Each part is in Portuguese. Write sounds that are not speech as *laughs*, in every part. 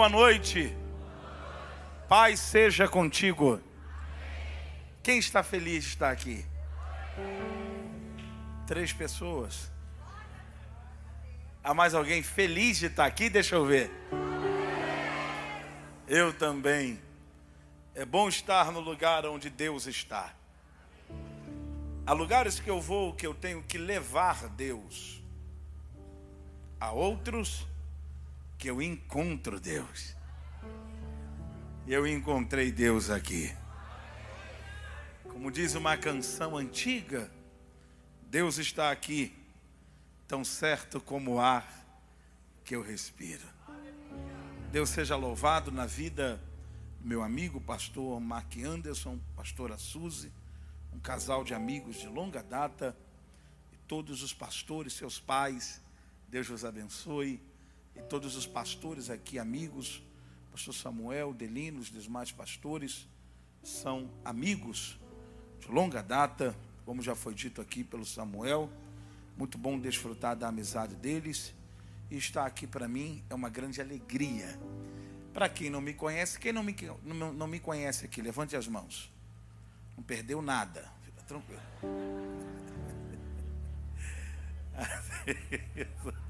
Boa noite. Paz seja contigo. Quem está feliz de estar aqui? Três pessoas. Há mais alguém feliz de estar aqui? Deixa eu ver. Eu também. É bom estar no lugar onde Deus está. Há lugares que eu vou que eu tenho que levar Deus. Há outros que eu encontro Deus. Eu encontrei Deus aqui. Como diz uma canção antiga, Deus está aqui, tão certo como o ar que eu respiro. Deus seja louvado na vida do meu amigo, pastor Mark Anderson, pastora Suzy, um casal de amigos de longa data, e todos os pastores, seus pais, Deus os abençoe, e todos os pastores aqui, amigos, pastor Samuel, Delino, os demais pastores, são amigos de longa data, como já foi dito aqui pelo Samuel. Muito bom desfrutar da amizade deles. E estar aqui para mim é uma grande alegria. Para quem não me conhece, quem não me, não, não me conhece aqui, levante as mãos. Não perdeu nada. Fica tranquilo. *laughs*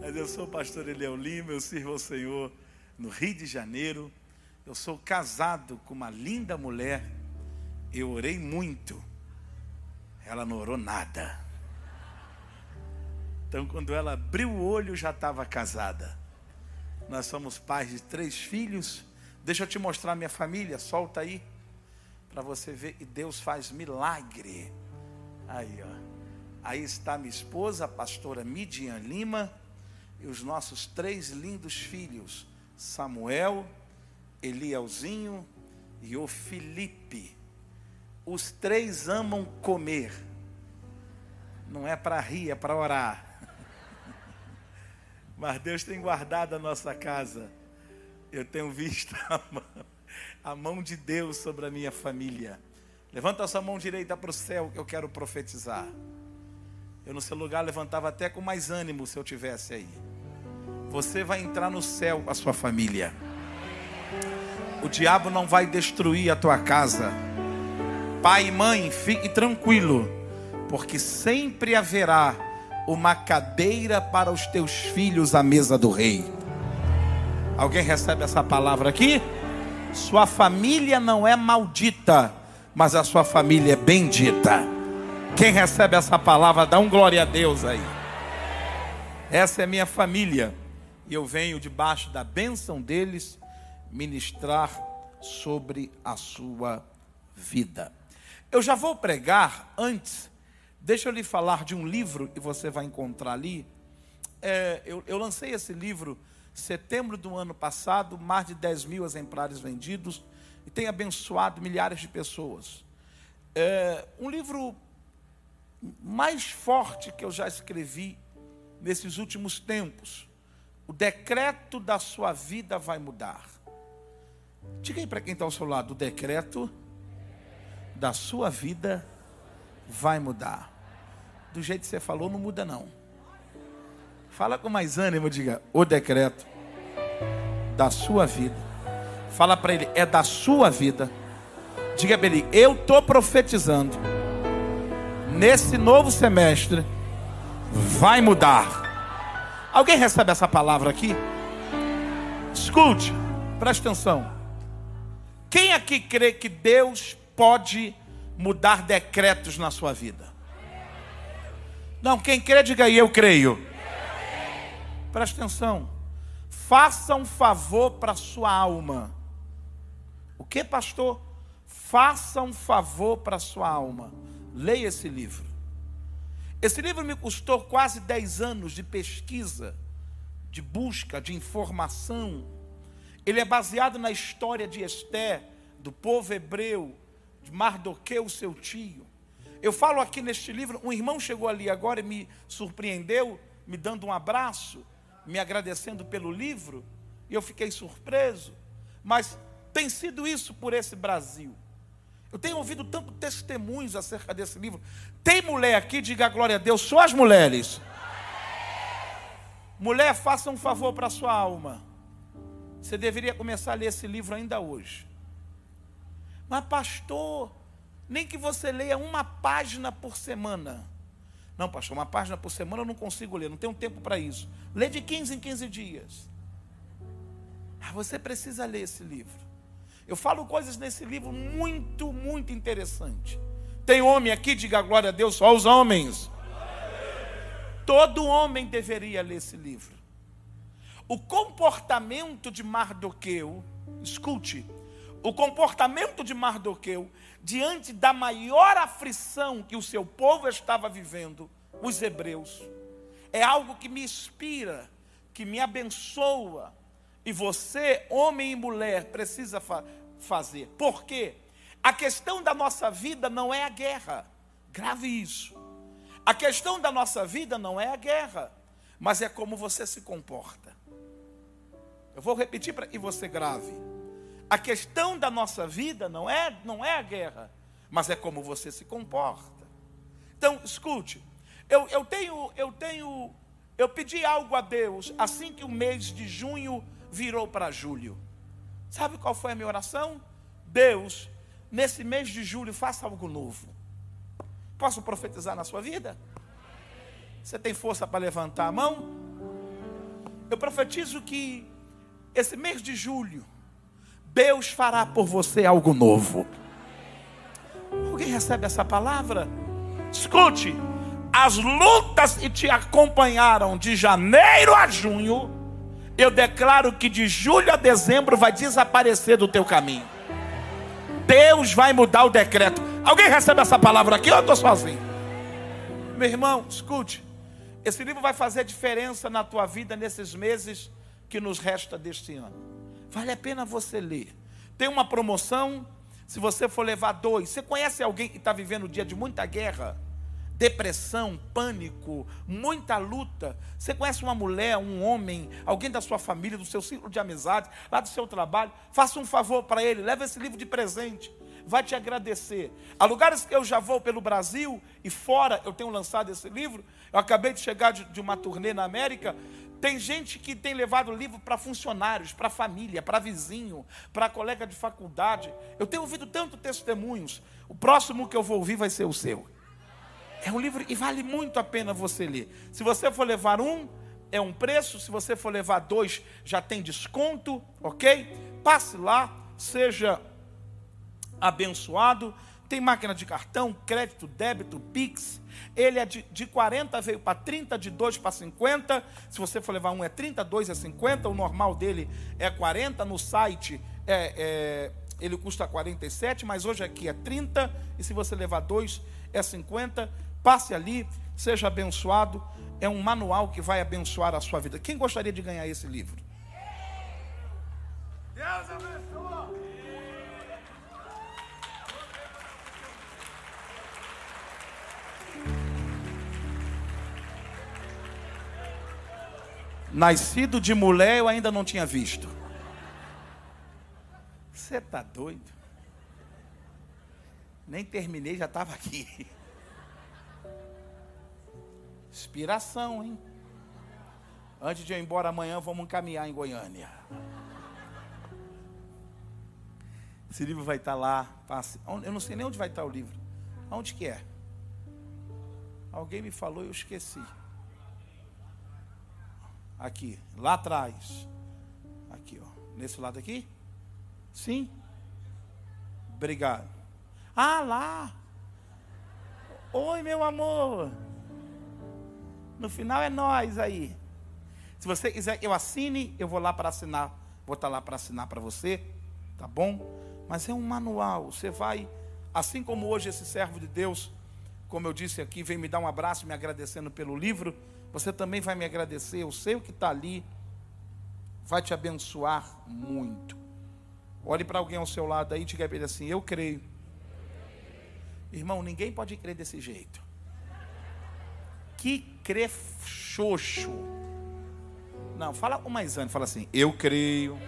Mas eu sou o pastor Eliel Lima, eu sirvo ao Senhor no Rio de Janeiro. Eu sou casado com uma linda mulher. Eu orei muito. Ela não orou nada. Então, quando ela abriu o olho, já estava casada. Nós somos pais de três filhos. Deixa eu te mostrar minha família. Solta aí. Para você ver. E Deus faz milagre. Aí, ó. Aí está minha esposa, a pastora Midian Lima. E os nossos três lindos filhos. Samuel, Elielzinho e o Felipe. Os três amam comer. Não é para rir, é para orar. *laughs* Mas Deus tem guardado a nossa casa. Eu tenho visto a mão, a mão de Deus sobre a minha família. Levanta a sua mão direita para o céu que eu quero profetizar. Eu no seu lugar levantava até com mais ânimo se eu tivesse aí. Você vai entrar no céu com a sua família. O diabo não vai destruir a tua casa. Pai e mãe, fique tranquilo, porque sempre haverá uma cadeira para os teus filhos à mesa do rei. Alguém recebe essa palavra aqui? Sua família não é maldita, mas a sua família é bendita. Quem recebe essa palavra, dá um glória a Deus aí. Essa é minha família. E eu venho debaixo da bênção deles ministrar sobre a sua vida. Eu já vou pregar antes Deixa eu lhe falar de um livro que você vai encontrar ali. É, eu, eu, lancei esse livro setembro do ano passado, mais de 10 mil exemplares vendidos, e tem abençoado milhares de pessoas. É, um livro mais forte que eu já escrevi nesses últimos tempos. O decreto da sua vida vai mudar. Diga aí para quem está ao seu lado: o decreto da sua vida vai mudar do jeito que você falou, não muda não. Fala com mais ânimo, diga, o decreto da sua vida. Fala para ele, é da sua vida. Diga para ele, eu estou profetizando. Nesse novo semestre, vai mudar. Alguém recebe essa palavra aqui? Escute, preste atenção. Quem aqui crê que Deus pode mudar decretos na sua vida? Não, quem crê, diga aí, eu creio. Presta atenção. Faça um favor para sua alma. O que, pastor? Faça um favor para sua alma. Leia esse livro. Esse livro me custou quase 10 anos de pesquisa, de busca, de informação. Ele é baseado na história de Esté, do povo hebreu, de Mardoqueu, seu tio. Eu falo aqui neste livro, um irmão chegou ali agora e me surpreendeu, me dando um abraço, me agradecendo pelo livro, e eu fiquei surpreso. Mas tem sido isso por esse Brasil. Eu tenho ouvido tanto testemunhos acerca desse livro. Tem mulher aqui, diga glória a Deus, só as mulheres. Mulher, faça um favor para a sua alma. Você deveria começar a ler esse livro ainda hoje. Mas, pastor, nem que você leia uma página por semana. Não, pastor, uma página por semana eu não consigo ler, não tenho tempo para isso. Lê de 15 em 15 dias. Ah, você precisa ler esse livro. Eu falo coisas nesse livro muito, muito interessante. Tem homem aqui, diga glória a Deus, só os homens. Todo homem deveria ler esse livro. O comportamento de Mardoqueu, escute, o comportamento de Mardoqueu diante da maior aflição que o seu povo estava vivendo, os hebreus, é algo que me inspira, que me abençoa, e você, homem e mulher, precisa fa fazer. Por quê? A questão da nossa vida não é a guerra. Grave isso. A questão da nossa vida não é a guerra, mas é como você se comporta. Eu vou repetir para que você grave. A questão da nossa vida não é, não é a guerra, mas é como você se comporta. Então, escute, eu, eu tenho, eu tenho, eu pedi algo a Deus assim que o mês de junho virou para julho. Sabe qual foi a minha oração? Deus, nesse mês de julho, faça algo novo. Posso profetizar na sua vida? Você tem força para levantar a mão? Eu profetizo que esse mês de julho, Deus fará por você algo novo. Alguém recebe essa palavra? Escute, as lutas que te acompanharam de janeiro a junho, eu declaro que de julho a dezembro vai desaparecer do teu caminho. Deus vai mudar o decreto. Alguém recebe essa palavra aqui ou eu estou sozinho? Meu irmão, escute. Esse livro vai fazer diferença na tua vida nesses meses que nos resta deste ano. Vale a pena você ler. Tem uma promoção, se você for levar dois. Você conhece alguém que está vivendo um dia de muita guerra? Depressão, pânico, muita luta. Você conhece uma mulher, um homem, alguém da sua família, do seu ciclo de amizade, lá do seu trabalho? Faça um favor para ele, leve esse livro de presente vai te agradecer. Há lugares que eu já vou pelo Brasil e fora, eu tenho lançado esse livro. Eu acabei de chegar de, de uma turnê na América. Tem gente que tem levado o livro para funcionários, para família, para vizinho, para colega de faculdade. Eu tenho ouvido tanto testemunhos. O próximo que eu vou ouvir vai ser o seu. É um livro e vale muito a pena você ler. Se você for levar um, é um preço. Se você for levar dois, já tem desconto, ok? Passe lá, seja abençoado. Tem máquina de cartão, crédito, débito, Pix. Ele é de, de 40, veio para 30, de 2 para 50. Se você for levar um, é 30, 2 é 50. O normal dele é 40. No site é, é, ele custa 47, mas hoje aqui é 30. E se você levar dois, é 50. Passe ali, seja abençoado. É um manual que vai abençoar a sua vida. Quem gostaria de ganhar esse livro? Deus abençoe. Nascido de mulher eu ainda não tinha visto. Você está doido? Nem terminei, já estava aqui. Inspiração, hein? Antes de eu ir embora amanhã, vamos caminhar em Goiânia. Esse livro vai estar lá. Eu não sei nem onde vai estar o livro. Onde que é? Alguém me falou e eu esqueci. Aqui, lá atrás. Aqui, ó. Nesse lado aqui? Sim? Obrigado. Ah, lá. Oi, meu amor. No final é nós aí. Se você quiser eu assine, eu vou lá para assinar. Vou estar lá para assinar para você, tá bom? Mas é um manual. Você vai, assim como hoje esse servo de Deus, como eu disse aqui, vem me dar um abraço me agradecendo pelo livro. Você também vai me agradecer. Eu sei o que está ali. Vai te abençoar muito. Olhe para alguém ao seu lado aí e diga ele assim: Eu creio. Irmão, ninguém pode crer desse jeito. Que crê xoxo. Não, fala o mais antes, fala assim: Eu creio.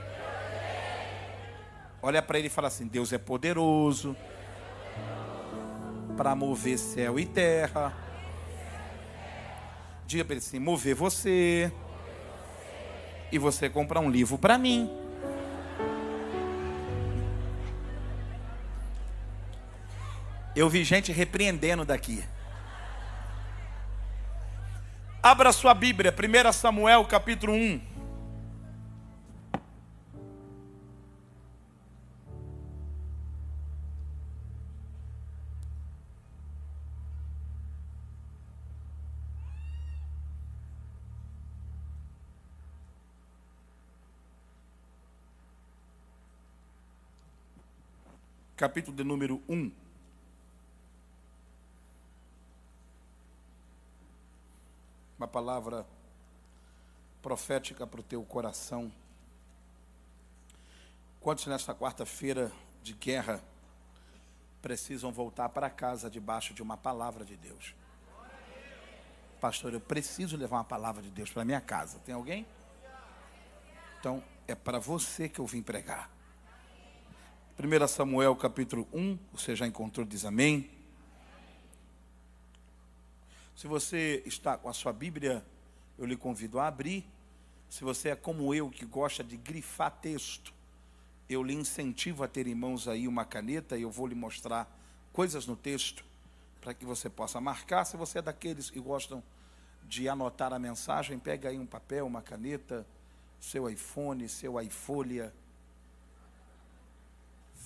Olha para ele e fala assim: Deus é poderoso para mover céu e terra Diga para ele assim: mover você e você compra um livro para mim. Eu vi gente repreendendo daqui. Abra sua Bíblia, 1 Samuel capítulo 1. Capítulo de número 1. Uma palavra profética para o teu coração. Quantos nesta quarta-feira de guerra precisam voltar para casa debaixo de uma palavra de Deus? Pastor, eu preciso levar uma palavra de Deus para minha casa. Tem alguém? Então, é para você que eu vim pregar. 1 Samuel capítulo 1, você já encontrou, diz amém. Se você está com a sua Bíblia, eu lhe convido a abrir. Se você é como eu, que gosta de grifar texto, eu lhe incentivo a ter em mãos aí uma caneta e eu vou lhe mostrar coisas no texto para que você possa marcar. Se você é daqueles que gostam de anotar a mensagem, pega aí um papel, uma caneta, seu iPhone, seu iFolha,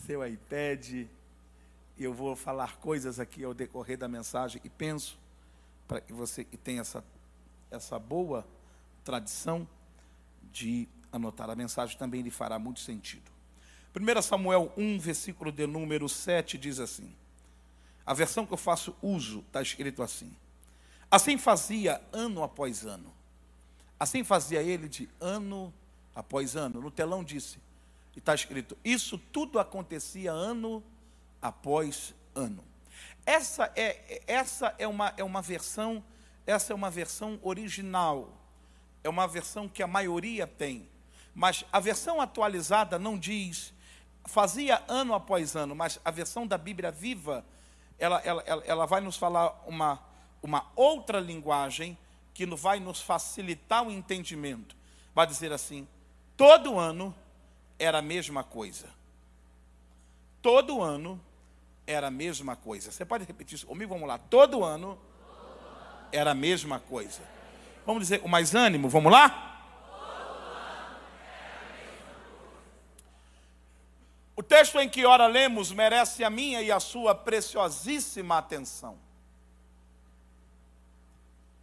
seu iPad. Eu vou falar coisas aqui ao decorrer da mensagem e penso para que você que tem essa, essa boa tradição de anotar a mensagem, também lhe fará muito sentido. 1 Samuel 1, versículo de número 7 diz assim: a versão que eu faço uso está escrito assim: Assim fazia ano após ano. Assim fazia ele de ano após ano. No telão disse, e está escrito: Isso tudo acontecia ano após ano. Essa é, essa é, uma, é uma versão, essa é uma versão original. É uma versão que a maioria tem. Mas a versão atualizada não diz, fazia ano após ano, mas a versão da Bíblia viva, ela, ela, ela, ela vai nos falar uma, uma outra linguagem que vai nos facilitar o entendimento. Vai dizer assim: todo ano era a mesma coisa. Todo ano era a mesma coisa. Você pode repetir isso comigo? Vamos lá. Todo ano era a mesma coisa. Vamos dizer com mais ânimo? Vamos lá? O texto em que ora lemos merece a minha e a sua preciosíssima atenção.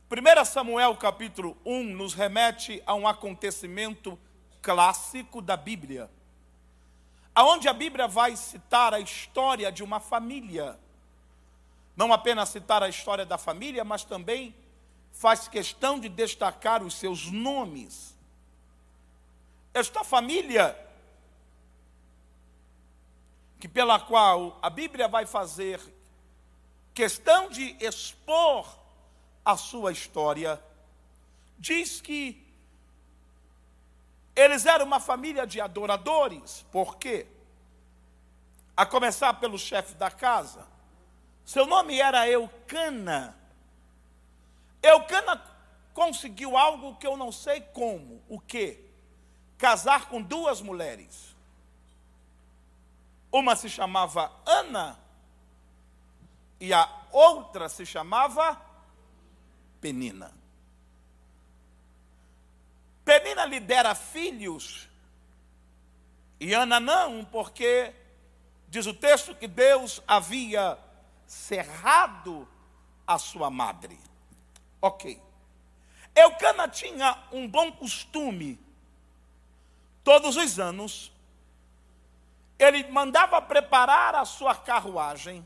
1 Samuel capítulo 1 nos remete a um acontecimento clássico da Bíblia aonde a Bíblia vai citar a história de uma família. Não apenas citar a história da família, mas também faz questão de destacar os seus nomes. Esta família, que pela qual a Bíblia vai fazer questão de expor a sua história, diz que eles eram uma família de adoradores. Por quê? A começar pelo chefe da casa. Seu nome era Eucana. Eucana conseguiu algo que eu não sei como. O quê? Casar com duas mulheres. Uma se chamava Ana e a outra se chamava Penina. Penina lhe dera filhos, e Ana não, porque diz o texto que Deus havia cerrado a sua madre. Ok. Eucana tinha um bom costume, todos os anos, ele mandava preparar a sua carruagem,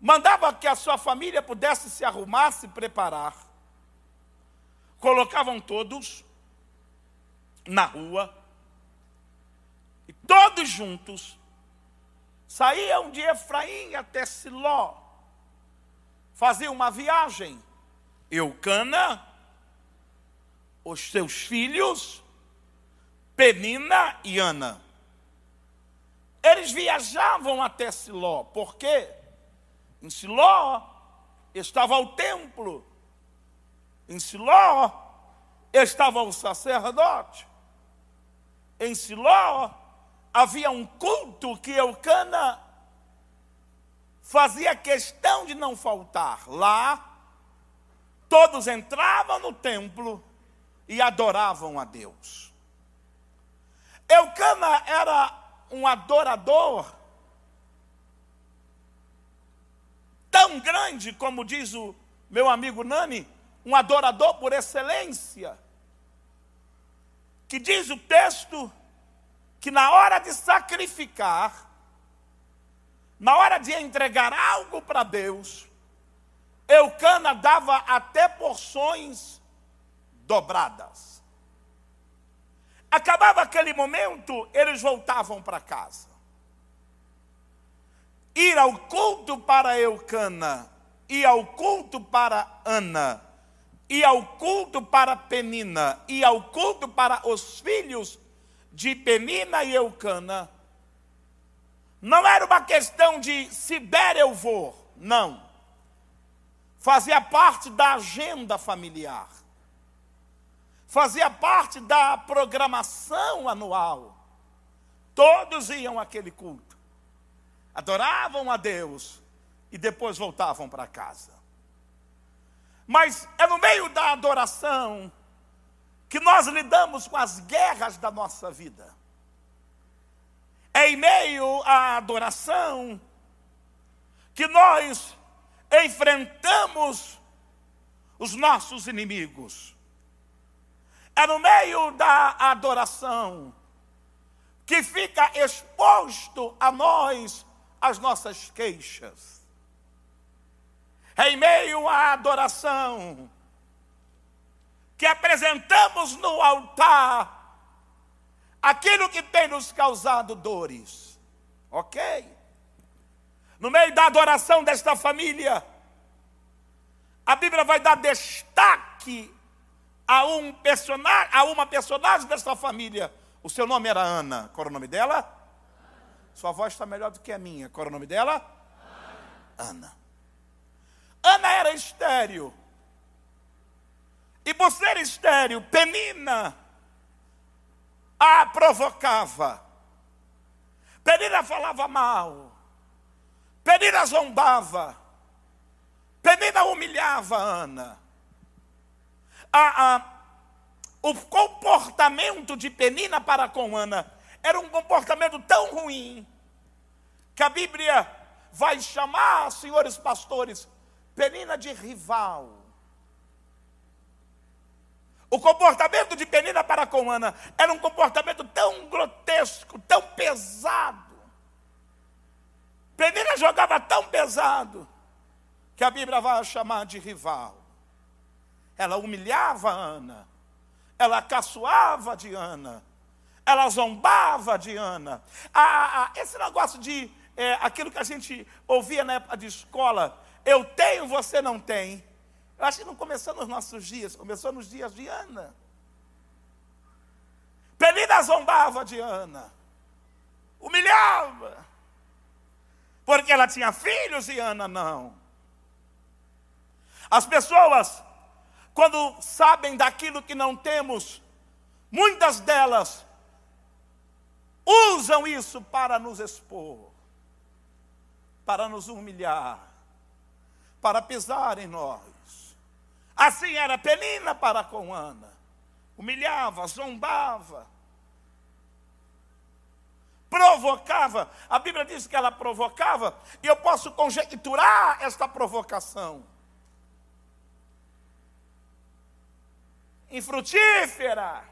mandava que a sua família pudesse se arrumar, se preparar, colocavam todos na rua e todos juntos saíam de Efraim até Siló, faziam uma viagem. Eucana, os seus filhos, Penina e Ana. Eles viajavam até Siló, porque em Siló estava o templo em Siló estava o sacerdote. Em Siló havia um culto que Eucana fazia questão de não faltar. Lá, todos entravam no templo e adoravam a Deus. Eucana era um adorador tão grande, como diz o meu amigo Nani, um adorador por excelência, que diz o texto que na hora de sacrificar, na hora de entregar algo para Deus, Eucana dava até porções dobradas. Acabava aquele momento, eles voltavam para casa. Ir ao culto para Eucana, ir ao culto para Ana, ir ao culto para Penina, ir ao culto para os filhos de Penina e Eucana, não era uma questão de se der eu vou, não. Fazia parte da agenda familiar. Fazia parte da programação anual. Todos iam àquele culto. Adoravam a Deus e depois voltavam para casa. Mas é no meio da adoração que nós lidamos com as guerras da nossa vida. É em meio à adoração que nós enfrentamos os nossos inimigos. É no meio da adoração que fica exposto a nós as nossas queixas. É em meio à adoração que apresentamos no altar aquilo que tem nos causado dores. Ok? No meio da adoração desta família, a Bíblia vai dar destaque a um personagem, a uma personagem desta família. O seu nome era Ana. Qual era o nome dela? Sua voz está melhor do que a minha. Qual era o nome dela? Ana. Ana era estéreo. E por ser estéreo, Penina a provocava. Penina falava mal. Penina zombava. Penina humilhava Ana. A, a, o comportamento de Penina para com Ana era um comportamento tão ruim que a Bíblia vai chamar, senhores pastores, Penina de rival. O comportamento de Penina para com Ana era um comportamento tão grotesco, tão pesado. Penina jogava tão pesado que a Bíblia vai chamar de rival. Ela humilhava Ana, ela caçoava de Ana, ela zombava de Ana. Ah, ah, esse negócio de é, aquilo que a gente ouvia na época de escola, eu tenho, você não tem. Eu acho que não começou nos nossos dias, começou nos dias de Ana. Penina zombava de Ana, humilhava, porque ela tinha filhos e Ana não. As pessoas, quando sabem daquilo que não temos, muitas delas usam isso para nos expor, para nos humilhar, para pisar em nós. Assim era Penina para com Ana. Humilhava, zombava, provocava. A Bíblia diz que ela provocava, e eu posso conjecturar esta provocação. Infrutífera,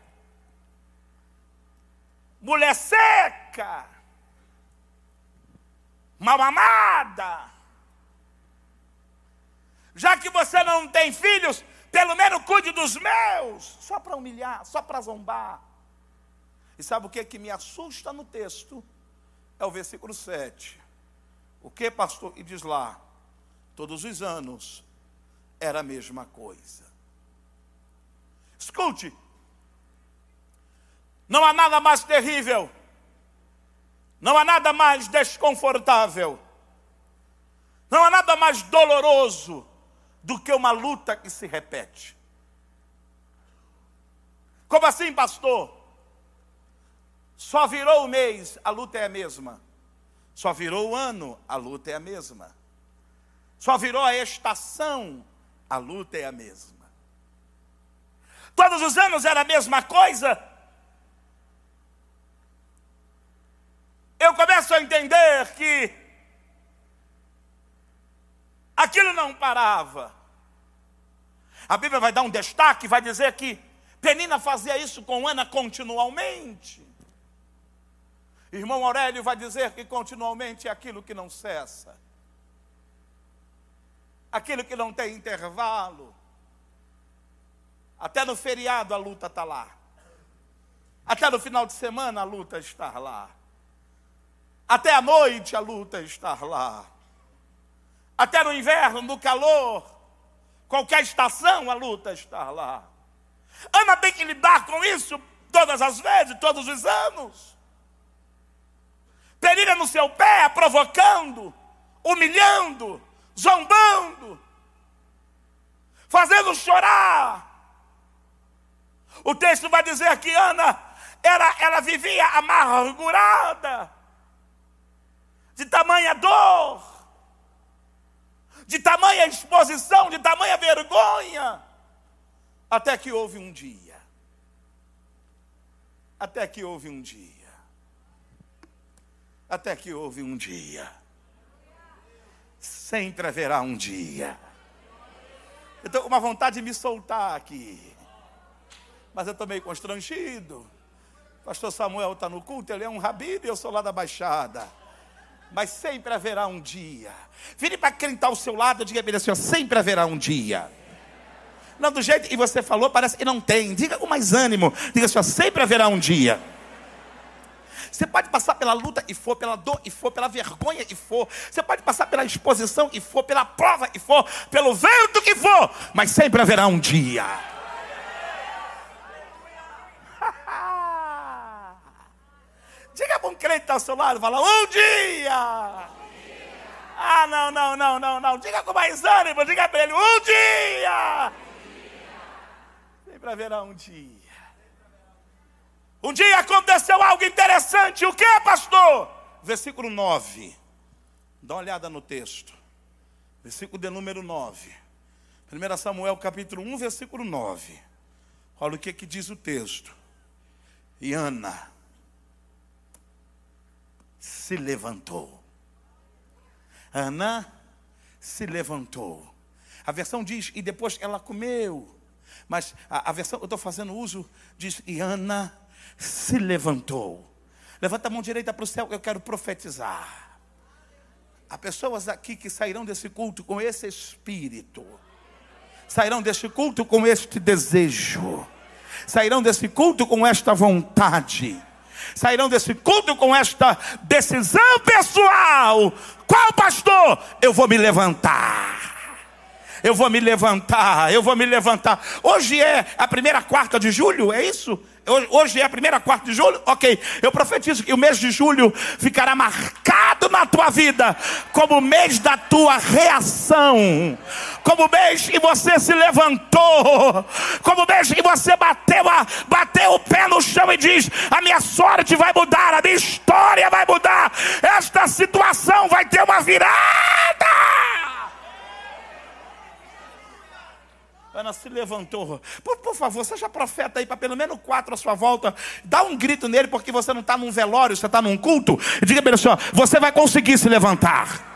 mulher seca, mal amada, já que você não tem filhos, pelo menos cuide dos meus. Só para humilhar, só para zombar. E sabe o que, que me assusta no texto? É o versículo 7. O que, pastor? E diz lá: todos os anos era a mesma coisa. Escute, não há nada mais terrível, não há nada mais desconfortável, não há nada mais doloroso do que uma luta que se repete. Como assim, pastor? Só virou o mês, a luta é a mesma. Só virou o ano, a luta é a mesma. Só virou a estação, a luta é a mesma. Todos os anos era a mesma coisa. Eu começo a entender que aquilo não parava. A Bíblia vai dar um destaque, vai dizer que Penina fazia isso com Ana continuamente. Irmão Aurélio vai dizer que continuamente é aquilo que não cessa, aquilo que não tem intervalo. Até no feriado a luta está lá, até no final de semana a luta está lá, até a noite a luta está lá, até no inverno, no calor, qualquer estação a luta está lá. Ana tem que lidar com isso todas as vezes, todos os anos. Penina no seu pé, provocando, humilhando, zombando, fazendo chorar. O texto vai dizer que Ana, ela, ela vivia amargurada, de tamanha dor, de tamanha exposição, de tamanha vergonha, até que houve um dia. Até que houve um dia. Até que houve um dia. Sempre haverá um dia. Eu estou com uma vontade de me soltar aqui. Mas eu estou meio constrangido. Pastor Samuel está no culto, ele é um rabino e eu sou lá da Baixada. Mas sempre haverá um dia. Vire para quem está ao seu lado e diga ele assim: sempre haverá um dia. Não, do jeito que você falou, parece que não tem. Diga com mais ânimo. Diga assim: sempre haverá um dia. Você pode passar pela luta e for, pela dor e for, pela vergonha e for. Você pode passar pela exposição e for, pela prova e for, pelo vento que for. Mas sempre haverá um dia. Diga para um crente que está ao seu lado, fala, um dia. Ah, não, não, não, não, não. Diga com mais ânimo, diga para ele, um dia. Sempre haverá um dia. Um dia aconteceu algo interessante. O que, pastor? Versículo 9. Dá uma olhada no texto. Versículo de número 9. 1 Samuel capítulo 1, versículo 9. Olha o que, que diz o texto. E Ana se levantou. Ana se levantou. A versão diz, e depois ela comeu. Mas a, a versão, eu estou fazendo uso, diz, e Ana se levantou. Levanta a mão direita para o céu, eu quero profetizar. Há pessoas aqui que sairão desse culto com esse espírito, sairão desse culto com este desejo, sairão desse culto com esta vontade, sairão desse culto com esta decisão pessoal. Qual pastor? Eu vou me levantar eu vou me levantar, eu vou me levantar. Hoje é a primeira quarta de julho, é isso? Hoje é a primeira quarta de julho? Ok. Eu profetizo que o mês de julho ficará marcado na tua vida como o mês da tua reação, como o mês que você se levantou, como o mês que você bateu, a, bateu o pé no chão e diz: A minha sorte vai mudar, a minha história vai mudar, esta situação vai ter uma virada. Ana se levantou. Por, por favor, seja profeta aí para pelo menos quatro à sua volta. Dá um grito nele, porque você não está num velório, você está num culto. Diga para ele assim: ó, você vai conseguir se levantar.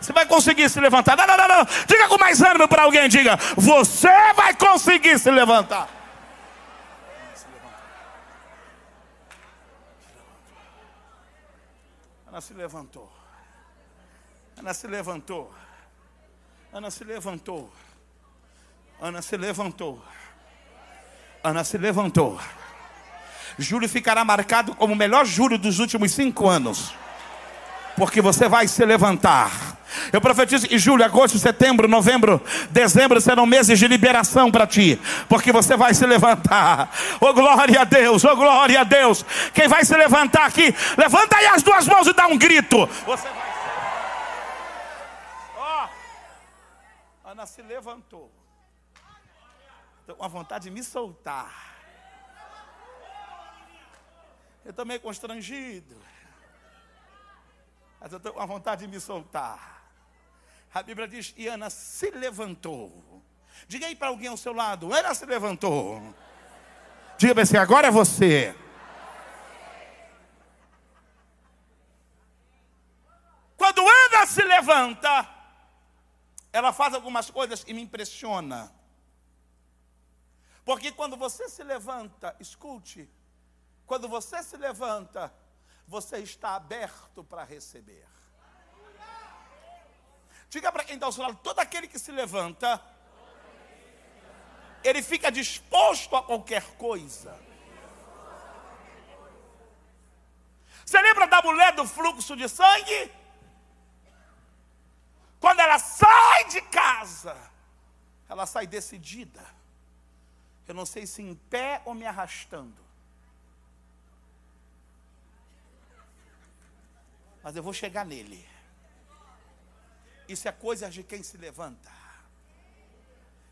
Você vai conseguir se levantar. Não, não, não, não. Diga com mais ânimo para alguém. Diga: Você vai conseguir se levantar. Ana se levantou. Ana se levantou. Ana se levantou. Ana se levantou. Ana se levantou. Julho ficará marcado como o melhor julho dos últimos cinco anos. Porque você vai se levantar. Eu profetizo que julho, agosto, setembro, novembro, dezembro serão meses de liberação para ti. Porque você vai se levantar. Oh glória a Deus, oh glória a Deus. Quem vai se levantar aqui, levanta aí as duas mãos e dá um grito. Você vai. Oh. Ana se levantou. Estou com a vontade de me soltar. Eu estou meio constrangido. Mas eu estou com a vontade de me soltar. A Bíblia diz: e Ana se levantou. Diga aí para alguém ao seu lado: Ana se levantou. Diga para você: agora é você. Quando Ana se levanta, ela faz algumas coisas e me impressiona. Porque quando você se levanta, escute, quando você se levanta, você está aberto para receber. Diga para quem está ao seu lado: todo aquele que se levanta, ele fica disposto a qualquer coisa. Você lembra da mulher do fluxo de sangue? Quando ela sai de casa, ela sai decidida. Eu não sei se em pé ou me arrastando. Mas eu vou chegar nele. Isso é coisa de quem se levanta.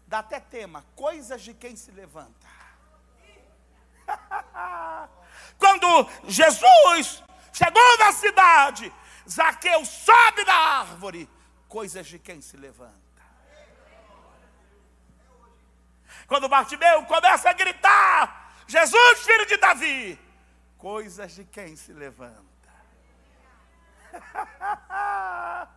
Dá até tema, coisas de quem se levanta. *laughs* Quando Jesus chegou na cidade, Zaqueu sobe da árvore, coisas de quem se levanta. Quando Bartimeu começa a gritar, Jesus, filho de Davi, coisas de quem se levanta. *laughs*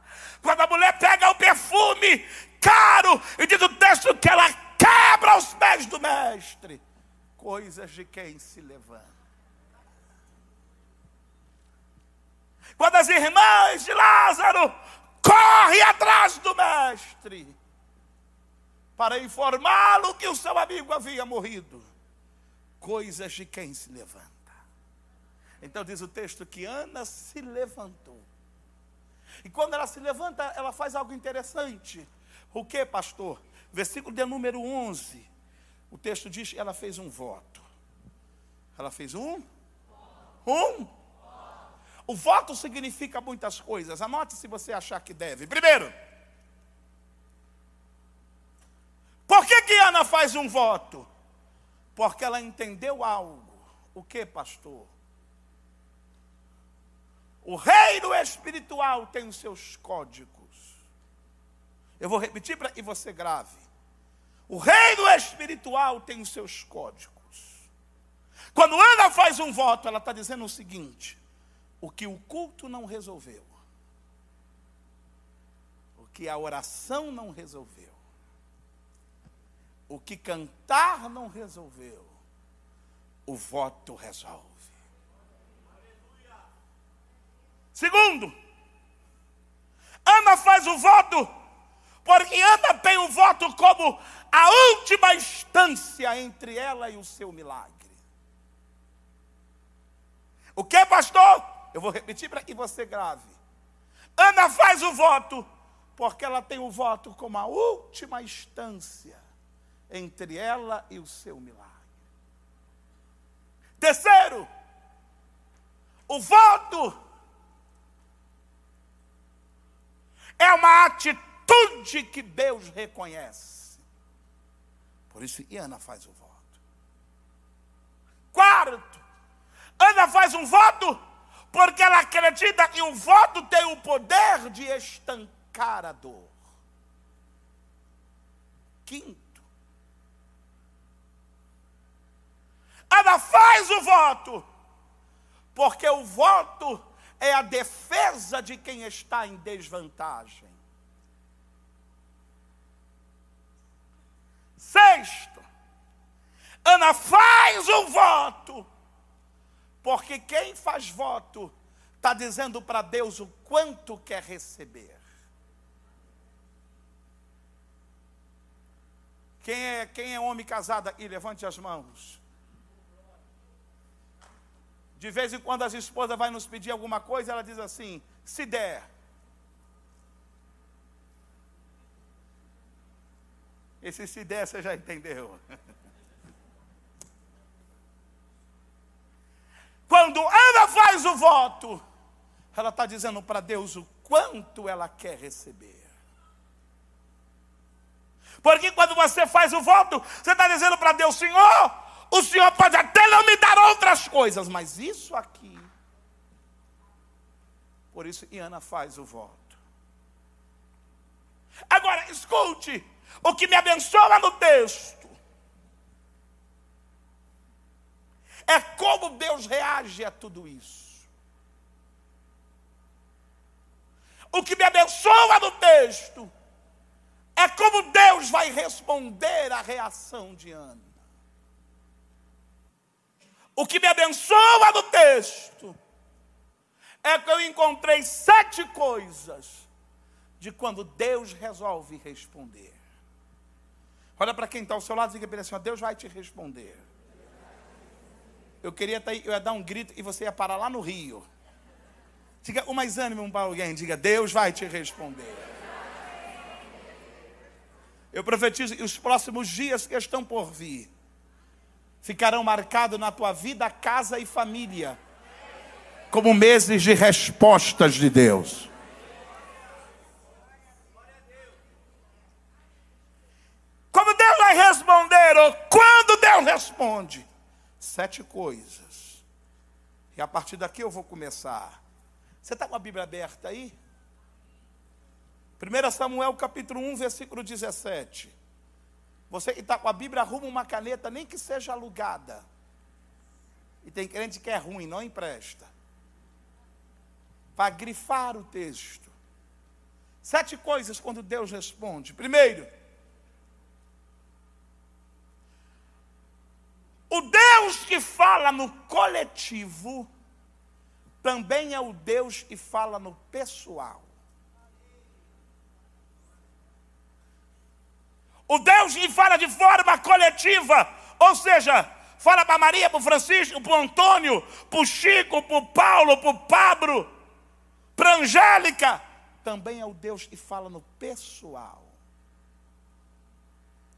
Quando a mulher pega o perfume caro e diz o texto que ela quebra os pés do mestre, coisas de quem se levanta. Quando as irmãs de Lázaro correm atrás do mestre para informá-lo que o seu amigo havia morrido, coisas de quem se levanta. Então diz o texto que Ana se levantou. E quando ela se levanta, ela faz algo interessante. O que, pastor? Versículo de número 11. O texto diz que ela fez um voto. Ela fez um? Um? O voto significa muitas coisas. Anote se você achar que deve. Primeiro, por que, que Ana faz um voto? Porque ela entendeu algo. O que, pastor? O reino espiritual tem os seus códigos. Eu vou repetir para que você grave. O reino espiritual tem os seus códigos. Quando Ana faz um voto, ela está dizendo o seguinte: o que o culto não resolveu, o que a oração não resolveu, o que cantar não resolveu, o voto resolve. Segundo, Ana faz o voto, porque Ana tem o voto como a última instância entre ela e o seu milagre. O que, pastor? Eu vou repetir para que você grave. Ana faz o voto, porque ela tem o voto como a última instância entre ela e o seu milagre. Terceiro, o voto É uma atitude que Deus reconhece. Por isso, Ana faz o voto. Quarto, Ana faz um voto porque ela acredita que o voto tem o poder de estancar a dor. Quinto, Ana faz o voto porque o voto é a defesa de quem está em desvantagem. Sexto, Ana faz o voto, porque quem faz voto está dizendo para Deus o quanto quer receber. Quem é, quem é homem casado aqui, levante as mãos. De vez em quando as esposas vão nos pedir alguma coisa, ela diz assim: se der. Esse se der, você já entendeu. *laughs* Quando ela faz o voto, ela está dizendo para Deus o quanto ela quer receber. Porque quando você faz o voto, você está dizendo para Deus, Senhor, o Senhor pode até não me dar outras coisas, mas isso aqui. Por isso, Iana faz o voto. Agora, escute: o que me abençoa no texto é como Deus reage a tudo isso. O que me abençoa no texto é como Deus vai responder à reação de Ana. O que me abençoa no texto é que eu encontrei sete coisas de quando Deus resolve responder. Olha para quem está ao seu lado e diga para ele assim: Deus vai te responder. Eu queria estar tá aí, eu ia dar um grito e você ia parar lá no Rio. Diga o mais ânimo para alguém, diga: Deus vai te responder. Eu profetizo, os próximos dias que estão por vir ficarão marcados na tua vida, casa e família, como meses de respostas de Deus. Como Deus vai responder, ou quando Deus responde? Sete coisas. E a partir daqui eu vou começar. Você está com a Bíblia aberta aí? 1 Samuel capítulo 1, versículo 17. Você que está com a Bíblia, arruma uma caneta, nem que seja alugada. E tem crente que é ruim, não empresta. Para grifar o texto. Sete coisas quando Deus responde. Primeiro, o Deus que fala no coletivo também é o Deus que fala no pessoal. O Deus que fala de forma coletiva, ou seja, fala para Maria, para Francisco, para Antônio, para Chico, para Paulo, para Pablo, para Angélica, também é o Deus que fala no pessoal.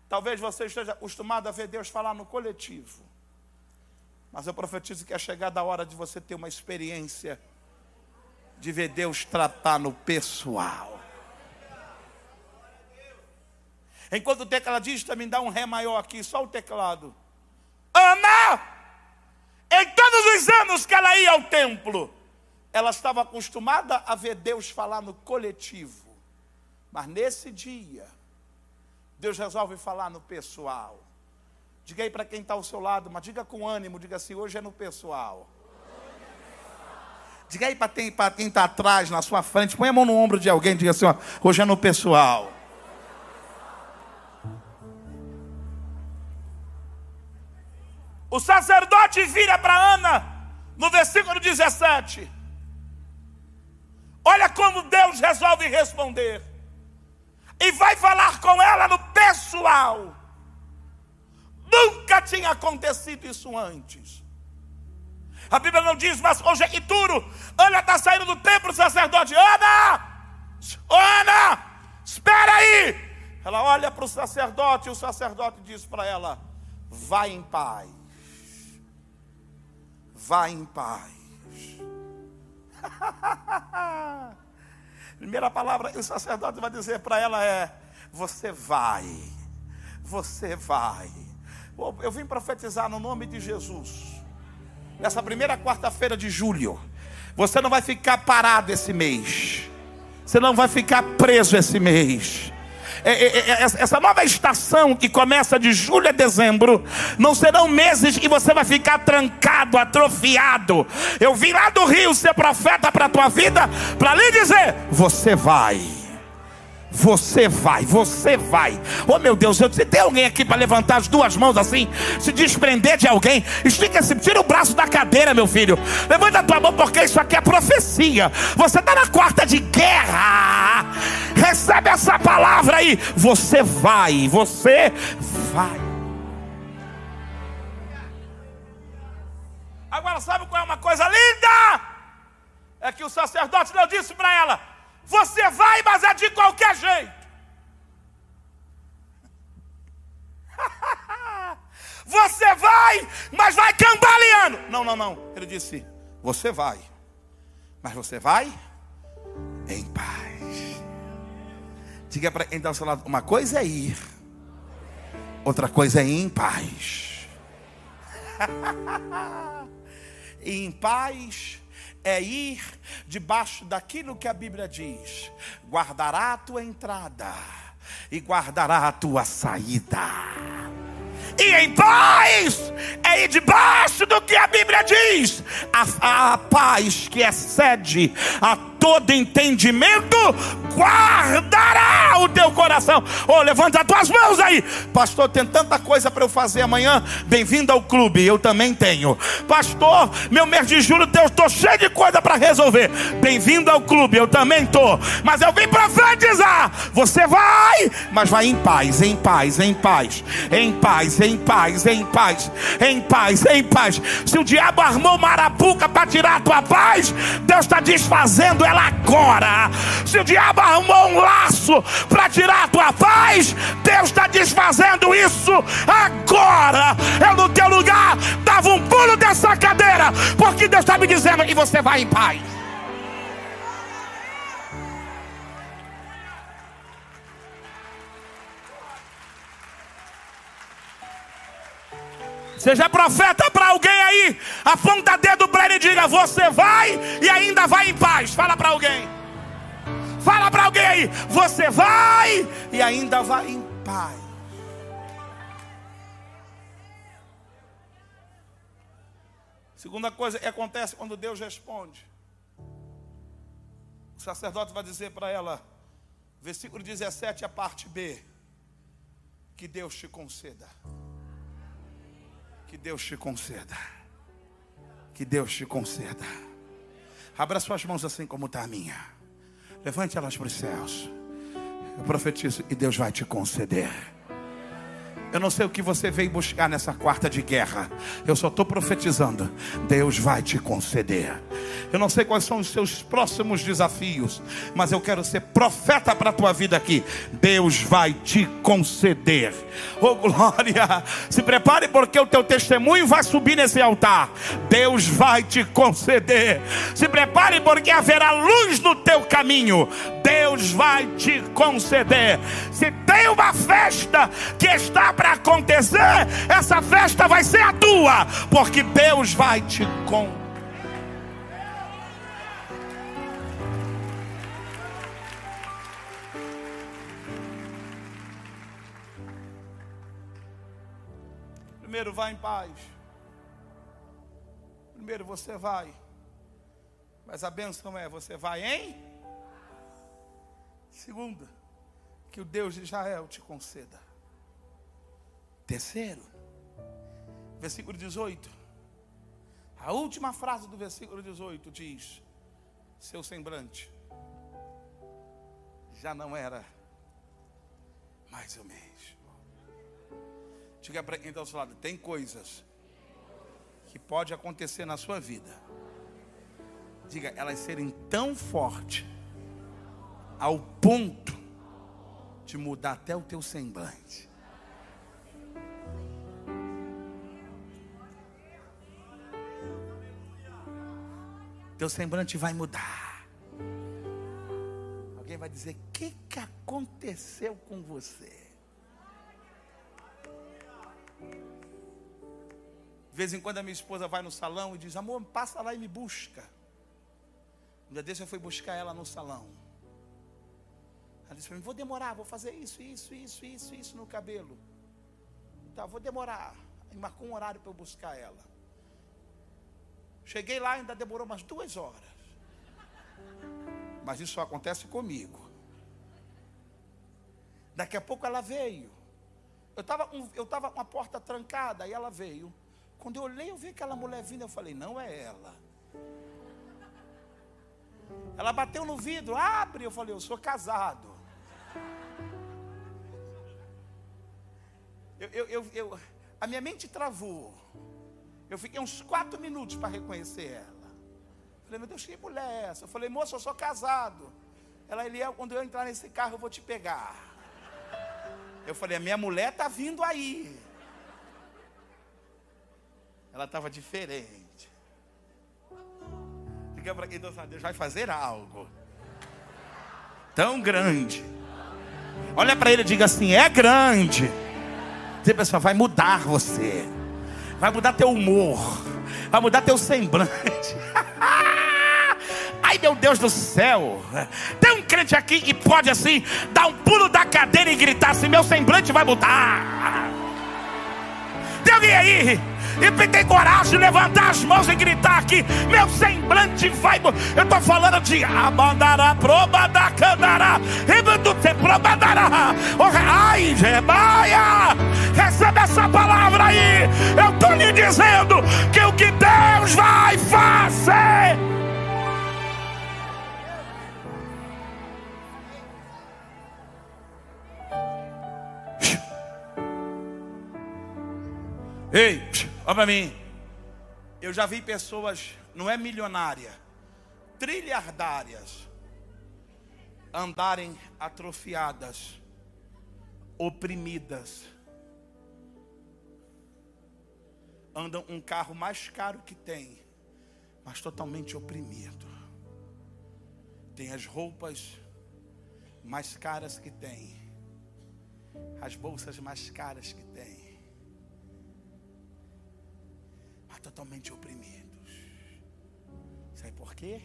Talvez você esteja acostumado a ver Deus falar no coletivo. Mas eu profetizo que é chegada a hora de você ter uma experiência de ver Deus tratar no pessoal. Enquanto o tecladista me dá um ré maior aqui, só o teclado. Ana, em todos os anos que ela ia ao templo, ela estava acostumada a ver Deus falar no coletivo. Mas nesse dia, Deus resolve falar no pessoal. Diga aí para quem está ao seu lado, mas diga com ânimo, diga assim, hoje é no pessoal. Diga aí para quem está atrás, na sua frente, põe a mão no ombro de alguém, diga assim, ó, hoje é no pessoal. O sacerdote vira para Ana, no versículo 17. Olha como Deus resolve responder. E vai falar com ela no pessoal. Nunca tinha acontecido isso antes. A Bíblia não diz, mas hoje é Ituro. Ana está saindo do templo, o sacerdote. Ana! Ana! Espera aí! Ela olha para o sacerdote e o sacerdote diz para ela: Vai em paz. Vai em paz. *laughs* Primeira palavra que o sacerdote vai dizer para ela é: Você vai. Você vai. Eu vim profetizar no nome de Jesus. Nessa primeira quarta-feira de julho, você não vai ficar parado esse mês. Você não vai ficar preso esse mês. É, é, é, essa nova estação que começa de julho a dezembro, não serão meses que você vai ficar trancado, atrofiado. Eu vim lá do Rio ser profeta para a tua vida, para lhe dizer: você vai. Você vai, você vai. Oh meu Deus, eu, se tem alguém aqui para levantar as duas mãos assim, se desprender de alguém, estica se tira o braço da cadeira, meu filho. Levanta a tua mão, porque isso aqui é profecia. Você está na quarta de guerra. Recebe essa palavra aí. Você vai, você vai. Agora, sabe qual é uma coisa linda? É que o sacerdote não disse para ela: você vai, mas é de qualquer jeito. *laughs* Você vai, mas vai cambaleando. Não, não, não. Ele disse: Você vai, mas você vai em paz. Diga para quem está ao seu lado: Uma coisa é ir, outra coisa é ir em paz. *laughs* e em paz é ir debaixo daquilo que a Bíblia diz: guardará a tua entrada e guardará a tua saída. E em paz é ir debaixo do que a Bíblia diz, a, a paz que excede a todo entendimento, guardará o teu coração. Oh, levanta as tuas mãos aí, pastor. Tem tanta coisa para eu fazer amanhã. Bem-vindo ao clube, eu também tenho, pastor. Meu mês de julho, eu estou cheio de coisa para resolver. Bem-vindo ao clube, eu também estou. Mas eu vim profetizar. Você vai, mas vai em paz, em paz, em paz, em paz, em paz, em paz, em paz, em paz. Se o diabo armou marapuca para tirar a tua paz, Deus está desfazendo ela agora. Se o diabo arrumou um laço para tirar a tua paz, Deus está desfazendo isso agora. Eu no teu lugar dava um pulo dessa cadeira, porque Deus está me dizendo e você vai em paz. Seja profeta para alguém aí. Aponta dedo para ele e diga: Você vai e ainda vai em paz. Fala para alguém. Fala para alguém aí. Você vai e ainda vai em paz. Segunda coisa que acontece quando Deus responde. O sacerdote vai dizer para ela, versículo 17, a parte B: Que Deus te conceda. Que Deus te conceda. Que Deus te conceda. Abra suas mãos assim como está a minha. Levante elas para os céus. Eu profetizo e Deus vai te conceder. Eu não sei o que você veio buscar nessa quarta de guerra. Eu só estou profetizando. Deus vai te conceder. Eu não sei quais são os seus próximos desafios, mas eu quero ser profeta para a tua vida aqui. Deus vai te conceder. Oh glória! Se prepare porque o teu testemunho vai subir nesse altar. Deus vai te conceder. Se prepare porque haverá luz no teu caminho. Deus vai te conceder. Se tem uma festa que está para acontecer, essa festa vai ser a tua, porque Deus vai te conceder. Primeiro, vá em paz. Primeiro, você vai. Mas a bênção é: você vai em. Segunda, que o Deus de Israel te conceda. Terceiro, versículo 18. A última frase do versículo 18 diz: Seu semblante já não era mais o mesmo. Diga para quem está ao seu lado: tem coisas que pode acontecer na sua vida. Diga, elas serem tão fortes ao ponto de mudar até o teu semblante. Teu semblante vai mudar. Alguém vai dizer: O que, que aconteceu com você? De vez em quando a minha esposa vai no salão e diz: Amor, passa lá e me busca. Um dia desse eu fui buscar ela no salão. Ela disse para mim: Vou demorar, vou fazer isso, isso, isso, isso, isso no cabelo. Tá, vou demorar. E marcou um horário para eu buscar ela. Cheguei lá, ainda demorou umas duas horas. Mas isso só acontece comigo. Daqui a pouco ela veio. Eu estava eu tava com a porta trancada e ela veio. Quando eu olhei, eu vi aquela mulher vindo, eu falei, não é ela. Ela bateu no vidro, abre, eu falei, eu sou casado. Eu, eu, eu, eu a minha mente travou. Eu fiquei uns quatro minutos para reconhecer ela. Falei, meu Deus, que mulher é essa? Eu falei, moça, eu sou casado. Ela, Eliel, quando eu entrar nesse carro, eu vou te pegar. Eu falei, a minha mulher está vindo aí. Ela estava diferente. Diga para quem Deus vai fazer algo tão grande. Olha para ele e diga assim: é grande. Dizer pessoal, vai mudar você. Vai mudar teu humor, vai mudar teu semblante. *laughs* Ai meu Deus do céu, tem um crente aqui e pode assim dar um pulo da cadeira e gritar assim: meu semblante vai mudar. Tem alguém aí? E tem coragem de levantar as mãos e gritar aqui: Meu semblante vai. Eu estou falando de Abandará, Probadará, Candará, Ibandute, Probadará. Ai, Gebaia, recebe essa palavra aí. Eu estou lhe Ei, olha para mim. Eu já vi pessoas, não é milionária, trilhardárias, andarem atrofiadas, oprimidas. Andam um carro mais caro que tem, mas totalmente oprimido. Tem as roupas mais caras que tem, as bolsas mais caras que tem totalmente oprimidos. Sabe por quê?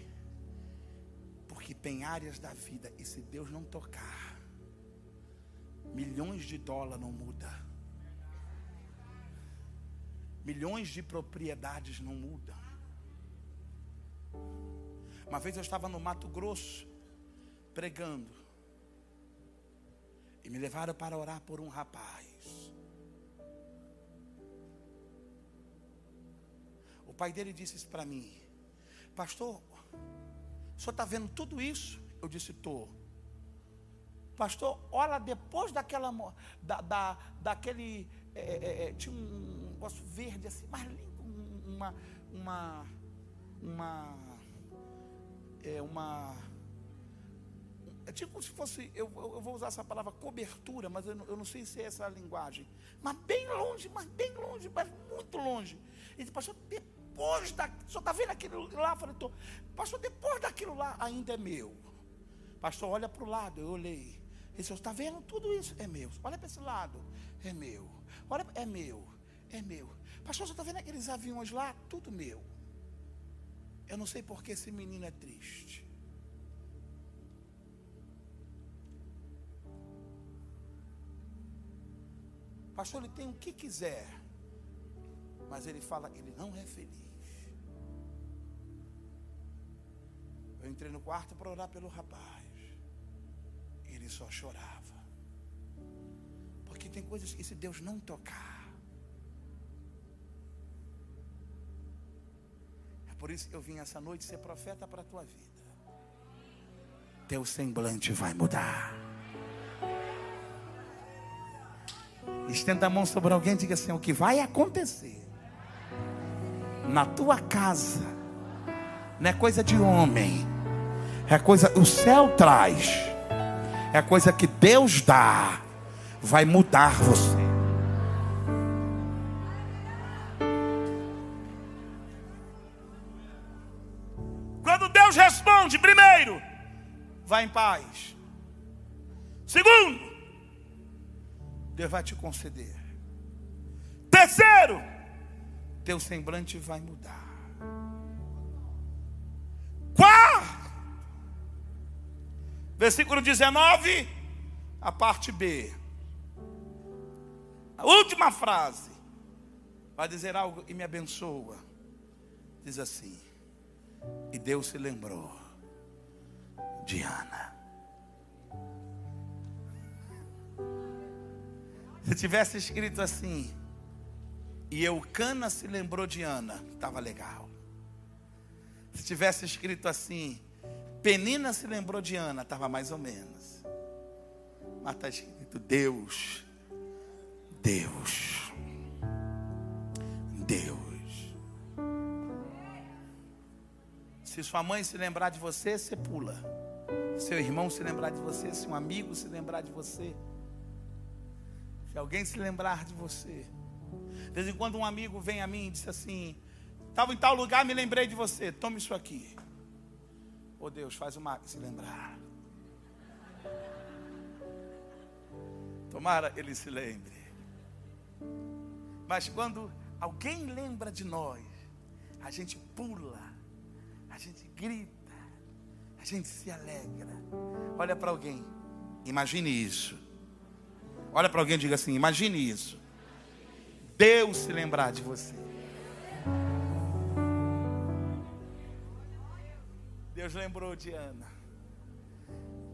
Porque tem áreas da vida e se Deus não tocar, milhões de dólares não muda. Milhões de propriedades não mudam. Uma vez eu estava no Mato Grosso pregando e me levaram para orar por um rapaz. O pai dele disse isso para mim: Pastor, o senhor está vendo tudo isso? Eu disse: Estou. Pastor, olha, depois daquela. Da, da, daquele. É, é, é tinha um negócio verde assim, mais lindo. Uma. Uma. Uma. É uma. É tipo como se fosse, eu, eu, vou usar essa palavra cobertura, mas eu não, eu não sei se é essa linguagem. Mas bem longe, mas bem longe, mas muito longe. Ele disse, pastor, depois da. Senhor está vendo aquilo lá? Falei, tô, pastor, depois daquilo lá ainda é meu. Pastor, olha para o lado, eu olhei. Ele disse, está vendo? Tudo isso é meu. Olha para esse lado, é meu. Olha, é meu, é meu. Pastor, você está vendo aqueles aviões lá? Tudo meu. Eu não sei porque esse menino é triste. Pastor, ele tem o que quiser, mas ele fala, ele não é feliz. Eu entrei no quarto para orar pelo rapaz. Ele só chorava. Porque tem coisas que se Deus não tocar. É por isso que eu vim essa noite ser profeta para a tua vida. Teu semblante vai mudar. Estenda a mão sobre alguém e diga assim: o que vai acontecer na tua casa não é coisa de homem é coisa, o céu traz, é coisa que Deus dá, vai mudar você. Quando Deus responde, primeiro, vá em paz. Segundo, Deus vai te conceder. Terceiro, teu semblante vai mudar. Quarto, Versículo 19, a parte B. A última frase. Vai dizer algo e me abençoa. Diz assim: E Deus se lembrou de Ana. Se tivesse escrito assim, e Eucana se lembrou de Ana, estava legal. Se tivesse escrito assim, Penina se lembrou de Ana, estava mais ou menos. Mas está escrito Deus, Deus, Deus. Se sua mãe se lembrar de você, você pula. Seu irmão se lembrar de você, se um amigo se lembrar de você, se alguém se lembrar de você. De vez em quando um amigo vem a mim e diz assim: Estava em tal lugar, me lembrei de você, tome isso aqui. Oh Deus, faz o Max se lembrar. Tomara ele se lembre. Mas quando alguém lembra de nós, a gente pula, a gente grita, a gente se alegra. Olha para alguém, imagine isso. Olha para alguém e diga assim: imagine isso. Deus se lembrar de você. Deus lembrou de Ana.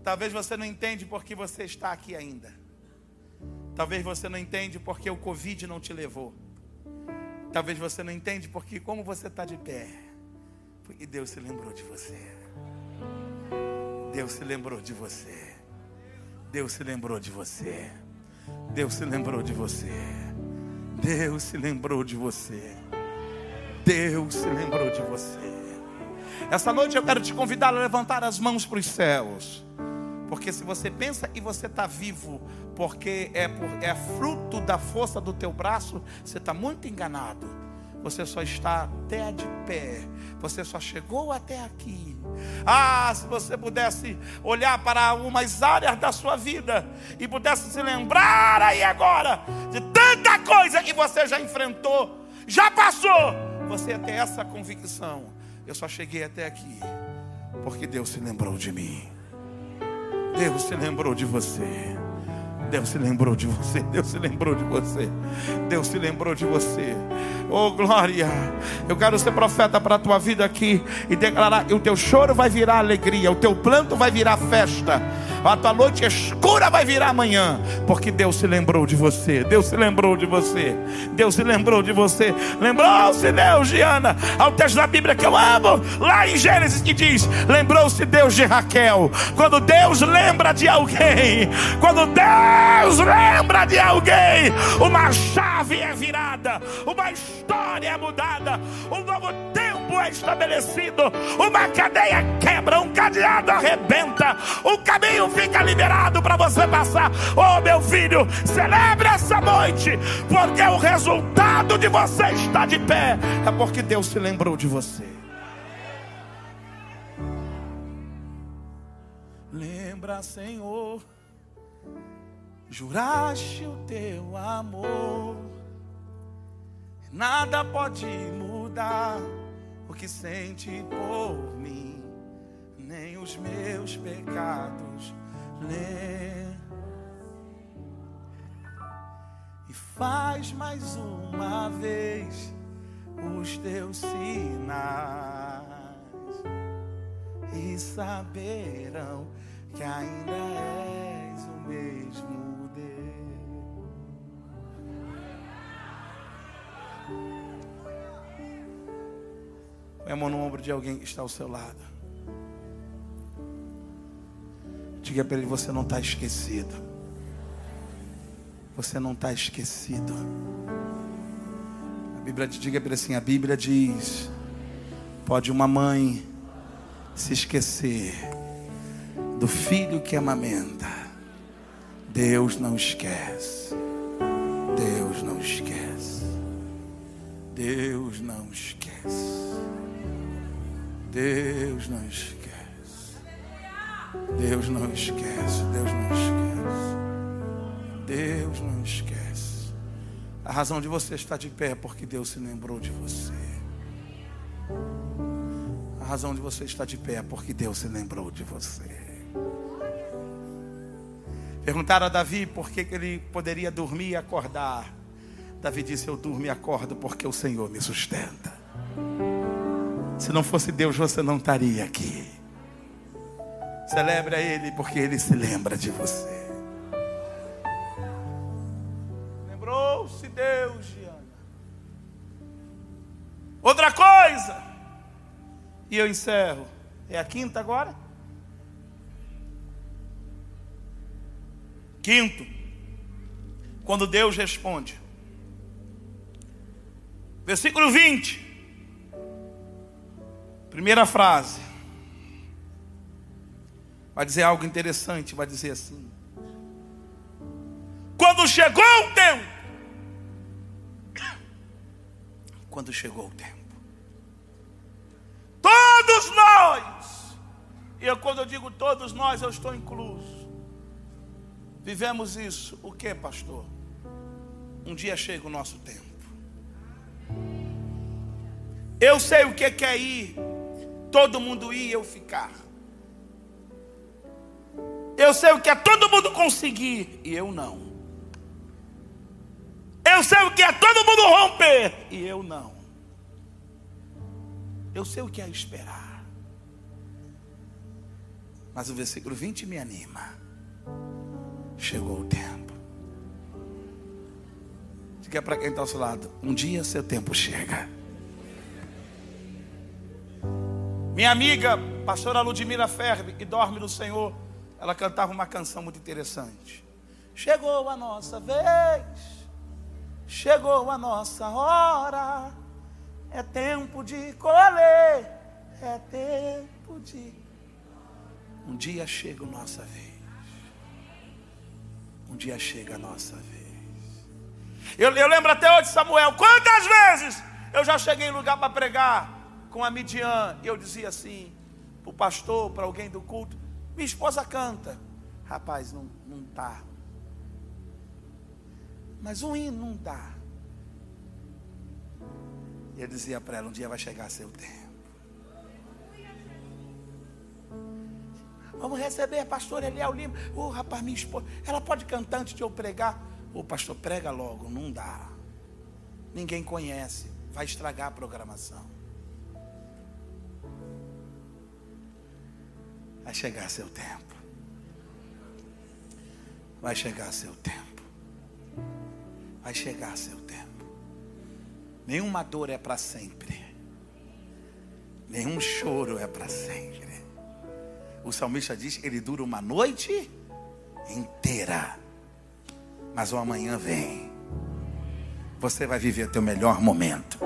Talvez você não entende porque você está aqui ainda. Talvez você não entende porque o Covid não te levou. Talvez você não entende porque como você está de pé. Porque Deus se lembrou de você. Deus se lembrou de você. Deus se lembrou de você. Deus se lembrou de você. Deus se lembrou de você. Deus se lembrou de você. Essa noite eu quero te convidar a levantar as mãos para os céus. Porque se você pensa e você está vivo, porque é, por, é fruto da força do teu braço, você está muito enganado. Você só está até de pé. Você só chegou até aqui. Ah, se você pudesse olhar para algumas áreas da sua vida e pudesse se lembrar aí agora de tanta coisa que você já enfrentou, já passou, você ter essa convicção. Eu só cheguei até aqui porque Deus se lembrou de mim. Deus se lembrou de você. Deus se lembrou de você, Deus se lembrou de você, Deus se lembrou de você. Oh glória, eu quero ser profeta para a tua vida aqui e declarar: o teu choro vai virar alegria, o teu planto vai virar festa, a tua noite escura vai virar amanhã, porque Deus se lembrou de você, Deus se lembrou de você, Deus se lembrou de você. Lembrou-se Deus, Diana, ao texto da Bíblia que eu amo, lá em Gênesis que diz: lembrou-se Deus de Raquel. Quando Deus lembra de alguém, quando Deus Deus lembra de alguém, uma chave é virada, uma história é mudada, um novo tempo é estabelecido, uma cadeia quebra, um cadeado arrebenta, um caminho fica liberado para você passar. Oh, meu filho, celebre essa noite, porque o resultado de você estar de pé é porque Deus se lembrou de você. Lembra, Senhor juraste o teu amor. Nada pode mudar o que sente por mim, nem os meus pecados lê. E faz mais uma vez os teus sinais, e saberão que ainda és mão no ombro de alguém que está ao seu lado. Diga para ele: você não está esquecido. Você não está esquecido. A Bíblia diga para ele assim: a Bíblia diz: pode uma mãe se esquecer do filho que amamenta. Deus não esquece. Deus não esquece. Deus não esquece. Deus não esquece. Deus não esquece. Deus não esquece. Deus não esquece. A razão de você estar de pé é porque Deus se lembrou de você. A razão de você estar de pé é porque Deus se lembrou de você. Perguntaram a Davi por que, que ele poderia dormir e acordar. Davi disse: Eu durmo e acordo porque o Senhor me sustenta. Se não fosse Deus, você não estaria aqui. Celebre a Ele, porque Ele se lembra de você. Lembrou-se Deus, Diana. Outra coisa, e eu encerro. É a quinta agora? Quinto, quando Deus responde. Versículo 20. Primeira frase. Vai dizer algo interessante, vai dizer assim: Quando chegou o tempo. *coughs* Quando chegou o tempo. Todos nós. E eu, quando eu digo todos nós, eu estou incluso. Vivemos isso. O que, pastor? Um dia chega o nosso tempo. Eu sei o que é ir, todo mundo ir e eu ficar. Eu sei o que é todo mundo conseguir e eu não. Eu sei o que é todo mundo romper e eu não. Eu sei o que é esperar. Mas o versículo 20 me anima. Chegou o tempo. Diga para quem está ao seu lado: um dia seu tempo chega. Minha amiga, pastora Ludmila Ferbe, que dorme no Senhor, ela cantava uma canção muito interessante. Chegou a nossa vez, chegou a nossa hora, é tempo de colher, é tempo de. Um dia chega a nossa vez. Um dia chega a nossa vez. Eu, eu lembro até hoje, Samuel, quantas vezes eu já cheguei em lugar para pregar com a Midian, e eu dizia assim, para o pastor, para alguém do culto, minha esposa canta. Rapaz, não, não dá. Mas um hino não dá. E eu dizia para ela, um dia vai chegar seu tempo. Vamos receber pastor Eliel Lima. Ô oh, rapaz, minha esposa, ela pode cantar antes de eu pregar. Ô oh, pastor, prega logo, não dá. Ninguém conhece, vai estragar a programação. Vai chegar seu tempo. Vai chegar seu tempo. Vai chegar seu tempo. Nenhuma dor é para sempre. Nenhum choro é para sempre. O salmista diz: ele dura uma noite inteira. Mas o amanhã vem. Você vai viver teu melhor momento.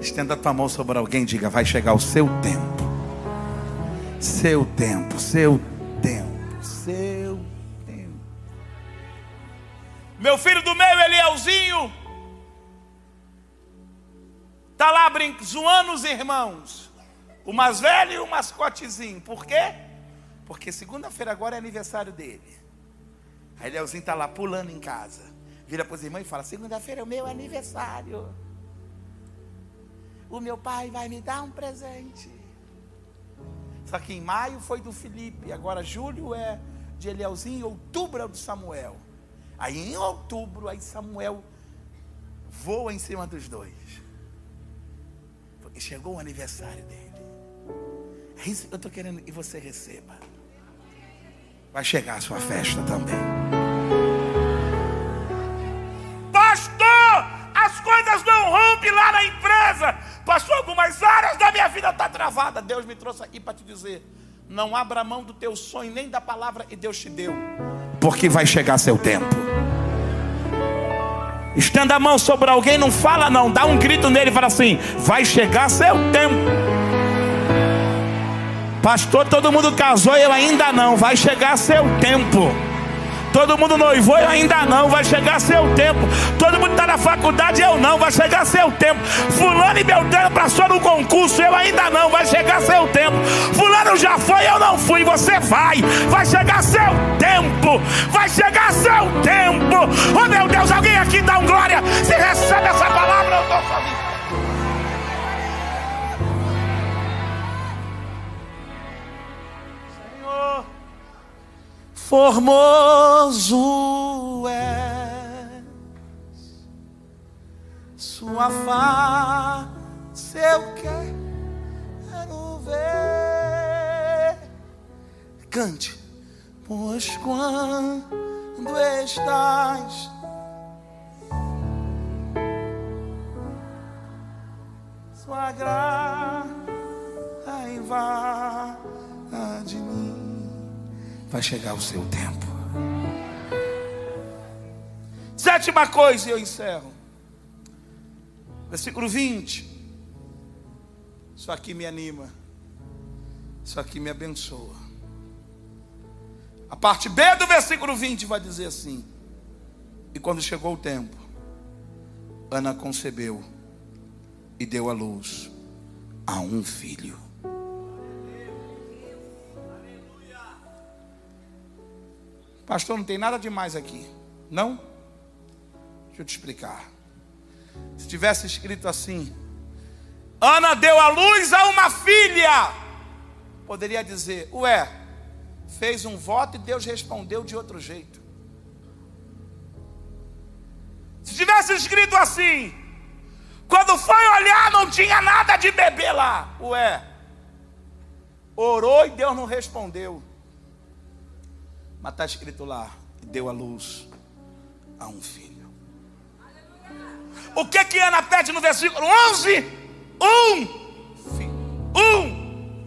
Estenda a tua mão sobre alguém e diga: vai chegar o seu tempo. Seu tempo, seu tempo, seu tempo. Meu filho do meio, Elielzinho, está lá zoando os irmãos. O mais velho e o mascotezinho. Por quê? Porque segunda-feira agora é aniversário dele. Aí Elielzinho está lá pulando em casa. Vira para os irmãos e fala: Segunda-feira é o meu aniversário. O meu pai vai me dar um presente. Só que em maio foi do Felipe, agora julho é de Elielzinho, outubro é do Samuel. Aí em outubro, aí Samuel voa em cima dos dois. Porque chegou o aniversário dele. É isso que eu estou querendo que você receba. Vai chegar a sua festa também. Pastor, algumas áreas da minha vida estão tá travada. Deus me trouxe aqui para te dizer: não abra mão do teu sonho, nem da palavra que Deus te deu, porque vai chegar seu tempo. Estenda a mão sobre alguém, não fala não, dá um grito nele e fala assim: vai chegar seu tempo. Pastor, todo mundo casou, eu ainda não, vai chegar seu tempo. Todo mundo noivou, eu ainda não, vai chegar seu tempo. Todo mundo está na faculdade, eu não, vai chegar seu tempo. Fulano e Beltrano passou no concurso, eu ainda não, vai chegar seu tempo. Fulano já foi, eu não fui, você vai. Vai chegar seu tempo, vai chegar seu tempo. Oh meu Deus, alguém aqui dá um glória. Se recebe essa palavra, eu estou feliz. Formoso és, sua face eu quero ver. Cante, pois quando estás sua graça invade mim vai chegar o seu tempo. Sétima coisa, e eu encerro. Versículo 20. Isso aqui me anima. Isso aqui me abençoa. A parte B do versículo 20 vai dizer assim: E quando chegou o tempo, Ana concebeu e deu à luz a um filho. Pastor, não tem nada demais aqui. Não? Deixa eu te explicar. Se tivesse escrito assim, Ana deu à luz a uma filha. Poderia dizer, ué, fez um voto e Deus respondeu de outro jeito. Se tivesse escrito assim, quando foi olhar não tinha nada de bebê lá. Ué, orou e Deus não respondeu. Mas está escrito lá, deu a luz a um filho. O que que Ana pede no versículo 11? Um filho. Um.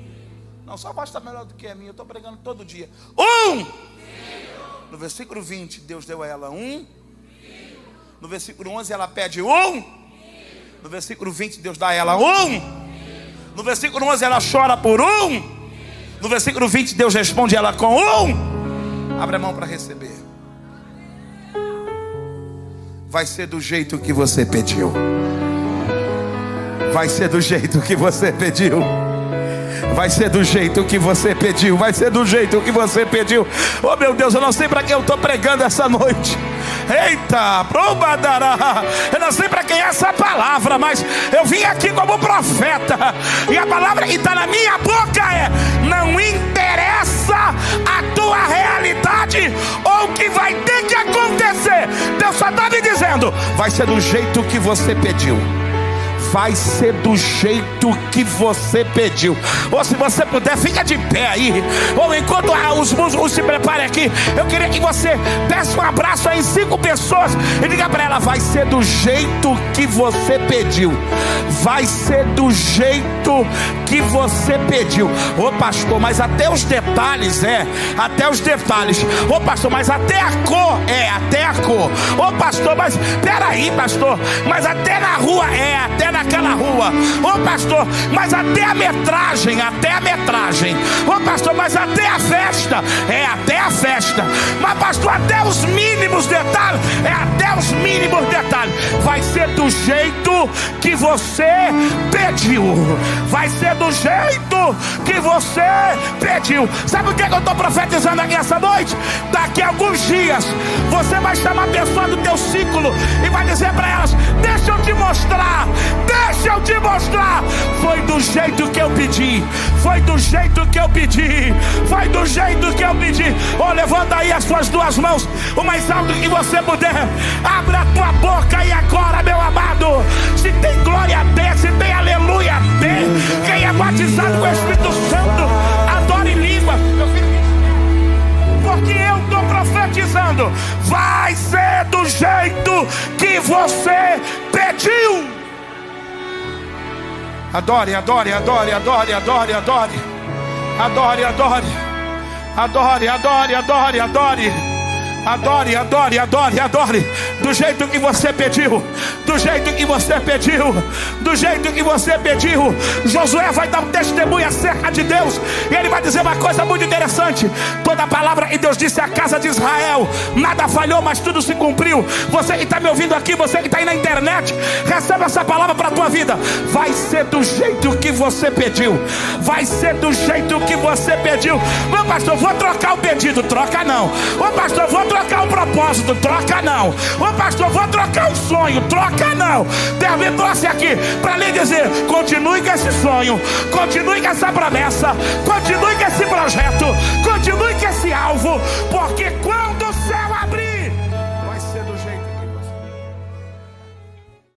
Não, sua voz está melhor do que a minha. Eu estou pregando todo dia. Um. No versículo 20, Deus deu a ela um. No versículo 11, ela pede um. No versículo 20, Deus dá a ela um. No versículo 11, ela chora por um. No versículo 20, Deus responde ela com um. Abre a mão para receber. Vai ser do jeito que você pediu. Vai ser do jeito que você pediu. Vai ser do jeito que você pediu. Vai ser do jeito que você pediu. Oh meu Deus, eu não sei para quem eu estou pregando essa noite. Eita, probadará. Eu não sei para quem é essa palavra, mas eu vim aqui como profeta. E a palavra que está na minha boca é: não interessa a tua realidade ou o que vai ter que acontecer. Deus só está me dizendo: vai ser do jeito que você pediu vai ser do jeito que você pediu. Ou se você puder, fica de pé aí. Ou enquanto os músicos se preparem aqui, eu queria que você desse um abraço aí em cinco pessoas e diga para ela: vai ser do jeito que você pediu. Vai ser do jeito que você pediu. Ô pastor, mas até os detalhes, é, até os detalhes. Ô pastor, mas até a cor, é, até a cor. Ô pastor, mas peraí, pastor, mas até na rua, é, até na naquela rua. Ô pastor, mas até a metragem, até a metragem. Ô pastor, mas até a festa, é até a festa. Mas pastor, até os mínimos detalhes, é até os mínimos detalhes. Vai ser do jeito que você pediu. Vai ser do jeito que você pediu. Sabe o que, é que eu estou profetizando aqui essa noite? Daqui a alguns dias, você vai chamar pessoas do teu ciclo e vai dizer para elas: Deixa eu te mostrar Deixa eu te mostrar. Foi do jeito que eu pedi. Foi do jeito que eu pedi. Foi do jeito que eu pedi. Oh, levanta aí as suas duas mãos. O mais alto que você puder. Abre a tua boca e agora, meu amado. Se tem glória, dê. Se tem aleluia, dê. Quem é batizado com o Espírito Santo, adore língua. Porque eu estou profetizando. Vai ser do jeito que você pediu. Adore, adore, adore, adore, adore, adore. Adore, adore. Adore, adore, adore, adore. Adore, adore, adore, adore. Do jeito que você pediu. Do jeito que você pediu. Do jeito que você pediu. Josué vai dar um testemunho acerca de Deus. E ele vai dizer uma coisa muito interessante. Toda a palavra que Deus disse à casa de Israel. Nada falhou, mas tudo se cumpriu. Você que está me ouvindo aqui, você que está aí na internet. Recebe essa palavra para a tua vida. Vai ser do jeito que você pediu. Vai ser do jeito que você pediu. Meu pastor, vou trocar o pedido. Troca não. Ô pastor, vou trocar o propósito, troca não. Ô pastor, vou trocar o sonho, troca não. Deus me aqui para lhe dizer: continue com esse sonho, continue com essa promessa, continue com esse projeto, continue com esse alvo, porque quando